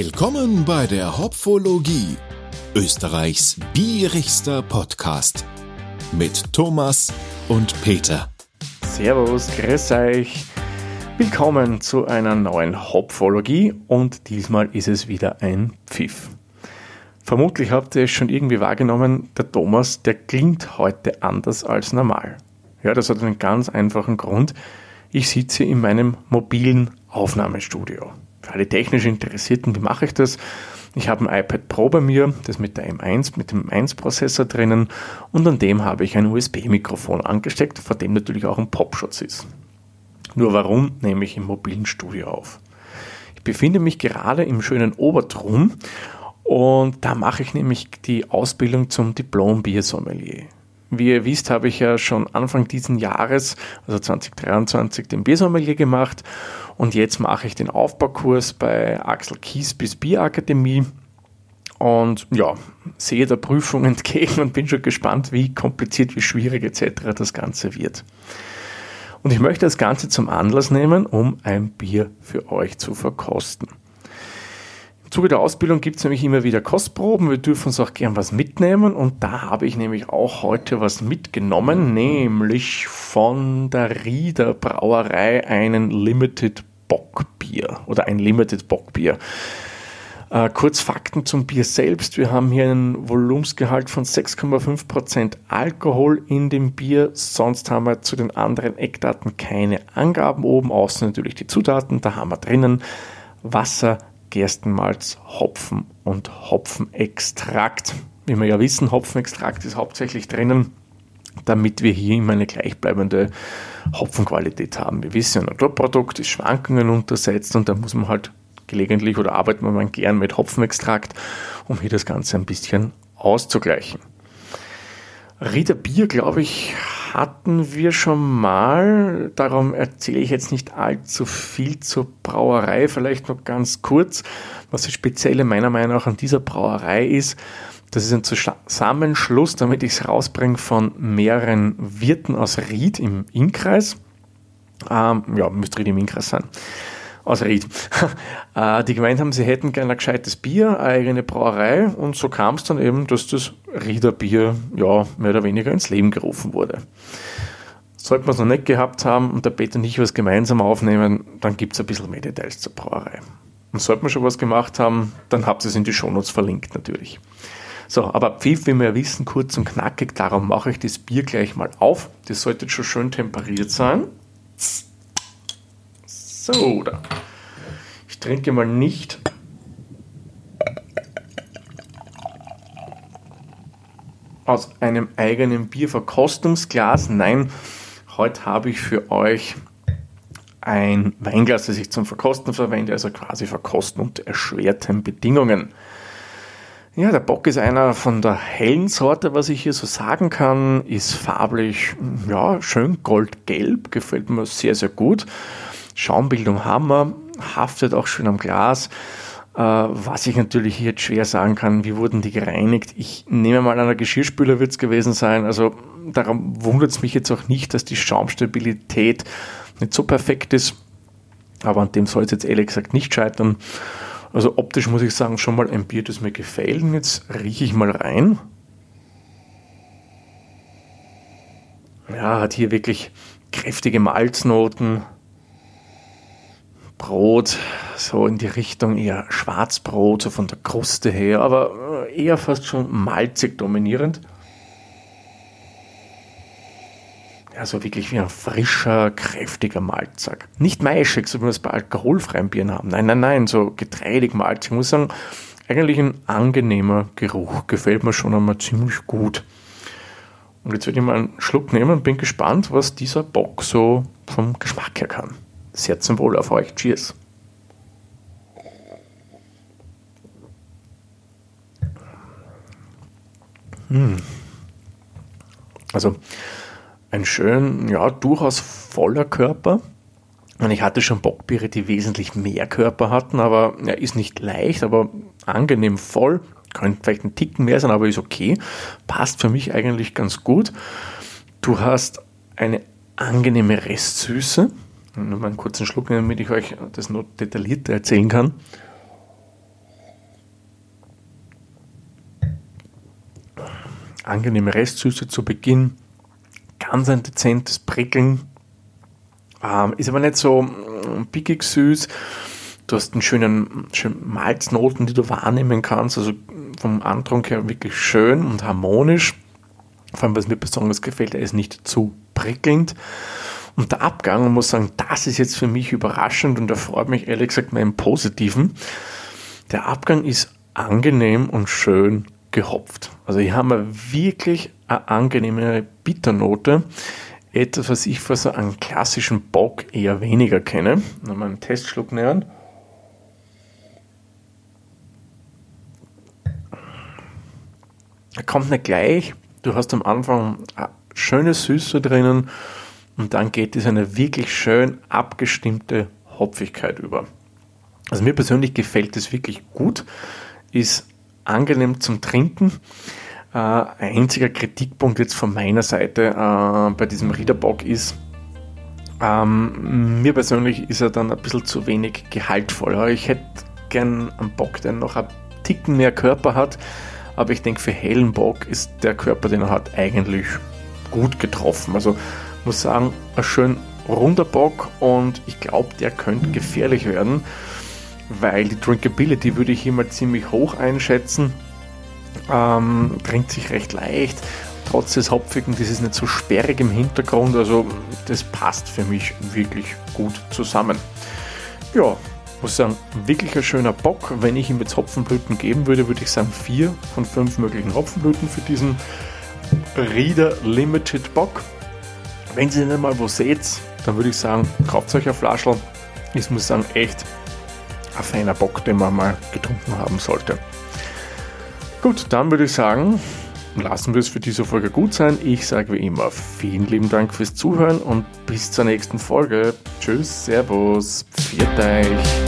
Willkommen bei der Hopfologie, Österreichs bierigster Podcast mit Thomas und Peter. Servus, grüß euch. Willkommen zu einer neuen Hopfologie und diesmal ist es wieder ein Pfiff. Vermutlich habt ihr es schon irgendwie wahrgenommen, der Thomas, der klingt heute anders als normal. Ja, das hat einen ganz einfachen Grund. Ich sitze in meinem mobilen Aufnahmestudio. Alle technisch Interessierten, wie mache ich das? Ich habe ein iPad Pro bei mir, das mit der M1, mit dem M1-Prozessor drinnen und an dem habe ich ein USB-Mikrofon angesteckt, vor dem natürlich auch ein Popschutz ist. Nur warum nehme ich im mobilen Studio auf? Ich befinde mich gerade im schönen Obertrum und da mache ich nämlich die Ausbildung zum Diplom-Biersommelier. Wie ihr wisst, habe ich ja schon Anfang diesen Jahres, also 2023, den Biersommelier gemacht und jetzt mache ich den Aufbaukurs bei Axel Kies bis Bierakademie und ja, sehe der Prüfung entgegen und bin schon gespannt, wie kompliziert, wie schwierig etc. das Ganze wird. Und ich möchte das Ganze zum Anlass nehmen, um ein Bier für euch zu verkosten. Zuge der Ausbildung gibt es nämlich immer wieder Kostproben. Wir dürfen uns auch gern was mitnehmen. Und da habe ich nämlich auch heute was mitgenommen, nämlich von der Rieder Brauerei einen Limited Bockbier oder ein Limited Bockbier. Äh, kurz Fakten zum Bier selbst. Wir haben hier einen Volumensgehalt von 6,5% Alkohol in dem Bier. Sonst haben wir zu den anderen Eckdaten keine Angaben oben, außer natürlich die Zutaten. Da haben wir drinnen Wasser, Gerstenmalz, Hopfen und Hopfenextrakt. Wie wir ja wissen, Hopfenextrakt ist hauptsächlich drinnen, damit wir hier immer eine gleichbleibende Hopfenqualität haben. Wir wissen, ein Naturprodukt ist Schwankungen untersetzt und da muss man halt gelegentlich oder arbeitet man gern mit Hopfenextrakt, um hier das Ganze ein bisschen auszugleichen. Rieder Bier, glaube ich, hatten wir schon mal. Darum erzähle ich jetzt nicht allzu viel zur Brauerei. Vielleicht noch ganz kurz. Was das Spezielle meiner Meinung nach an dieser Brauerei ist, das ist ein Zusammenschluss, damit ich es rausbringe, von mehreren Wirten aus Ried im Innkreis. Ähm, ja, müsste Ried im Innkreis sein aus Ried. Äh, die gemeint haben, sie hätten gerne ein gescheites Bier, eine eigene Brauerei und so kam es dann eben, dass das Rieder Bier ja, mehr oder weniger ins Leben gerufen wurde. Sollten wir es noch nicht gehabt haben und der Peter und ich was gemeinsam aufnehmen, dann gibt es ein bisschen mehr Details zur Brauerei. Und sollten wir schon was gemacht haben, dann habt ihr es in die Shownotes verlinkt natürlich. So, aber Pfiff, wie wir wissen, kurz und knackig, darum mache ich das Bier gleich mal auf. Das sollte schon schön temperiert sein. So, da. Trinke mal nicht aus einem eigenen Bierverkostungsglas. Nein, heute habe ich für euch ein Weinglas, das ich zum Verkosten verwende, also quasi verkosten unter erschwerten Bedingungen. Ja, der Bock ist einer von der hellen Sorte, was ich hier so sagen kann, ist farblich, ja, schön goldgelb, gefällt mir sehr, sehr gut. Schaumbildung haben wir, haftet auch schön am Glas. Äh, was ich natürlich jetzt schwer sagen kann, wie wurden die gereinigt? Ich nehme mal an der Geschirrspüler wird es gewesen sein. Also darum wundert es mich jetzt auch nicht, dass die Schaumstabilität nicht so perfekt ist. Aber an dem soll es jetzt ehrlich gesagt nicht scheitern. Also optisch muss ich sagen, schon mal ein Bier, das mir gefällt. Und jetzt rieche ich mal rein. Ja, hat hier wirklich kräftige Malznoten. Brot, so in die Richtung eher Schwarzbrot, so von der Kruste her, aber äh, eher fast schon malzig dominierend. Ja, so wirklich wie ein frischer, kräftiger Malzsack. Nicht maischig, so wie wir es bei alkoholfreien Bieren haben. Nein, nein, nein, so getreidig malzig. Ich muss sagen, eigentlich ein angenehmer Geruch. Gefällt mir schon einmal ziemlich gut. Und jetzt werde ich mal einen Schluck nehmen und bin gespannt, was dieser Bock so vom Geschmack her kann. Sehr zum Wohl auf euch. Cheers. Hm. Also ein schön, ja, durchaus voller Körper. Und ich hatte schon Bockbiere, die wesentlich mehr Körper hatten, aber er ja, ist nicht leicht, aber angenehm voll. Könnte vielleicht ein Ticken mehr sein, aber ist okay. Passt für mich eigentlich ganz gut. Du hast eine angenehme Restsüße. Nur mal einen kurzen Schluck nehmen, damit ich euch das noch detaillierter erzählen kann. Angenehme Restsüße zu Beginn, ganz ein dezentes Prickeln. Ähm, ist aber nicht so mm, pickig süß. Du hast einen schönen, schönen Malznoten, die du wahrnehmen kannst. Also vom Antrunk her wirklich schön und harmonisch. Vor allem, was mir besonders gefällt, er ist nicht zu prickelnd. Und der Abgang, man muss sagen, das ist jetzt für mich überraschend und erfreut mich ehrlich gesagt im Positiven. Der Abgang ist angenehm und schön gehopft. Also hier haben wir wirklich eine angenehme Bitternote. Etwas, was ich für so einen klassischen Bock eher weniger kenne. Nochmal einen Testschluck nähern. Er kommt nicht gleich. Du hast am Anfang eine schöne Süße drinnen und dann geht es eine wirklich schön abgestimmte Hopfigkeit über. Also mir persönlich gefällt es wirklich gut, ist angenehm zum Trinken. Äh, einziger Kritikpunkt jetzt von meiner Seite äh, bei diesem Riederbock ist, ähm, mir persönlich ist er dann ein bisschen zu wenig gehaltvoll. Ich hätte gern einen Bock, der noch ein Ticken mehr Körper hat, aber ich denke, für hellen Bock ist der Körper, den er hat, eigentlich gut getroffen. Also muss sagen, ein schön runder Bock und ich glaube, der könnte gefährlich werden weil die Drinkability würde ich hier mal ziemlich hoch einschätzen. Ähm, trinkt sich recht leicht, trotz des Hopfigen, das ist nicht so sperrig im Hintergrund, also das passt für mich wirklich gut zusammen. Ja, muss sagen, wirklich ein schöner Bock. Wenn ich ihm jetzt Hopfenblüten geben würde, würde ich sagen vier von fünf möglichen Hopfenblüten für diesen Reader Limited Bock. Wenn Sie ihn mal wo seht, dann würde ich sagen, kauft euch ein Flaschel. Ich muss sagen, echt ein feiner Bock, den man mal getrunken haben sollte. Gut, dann würde ich sagen, lassen wir es für diese Folge gut sein. Ich sage wie immer vielen lieben Dank fürs Zuhören und bis zur nächsten Folge. Tschüss, Servus, pfiat euch.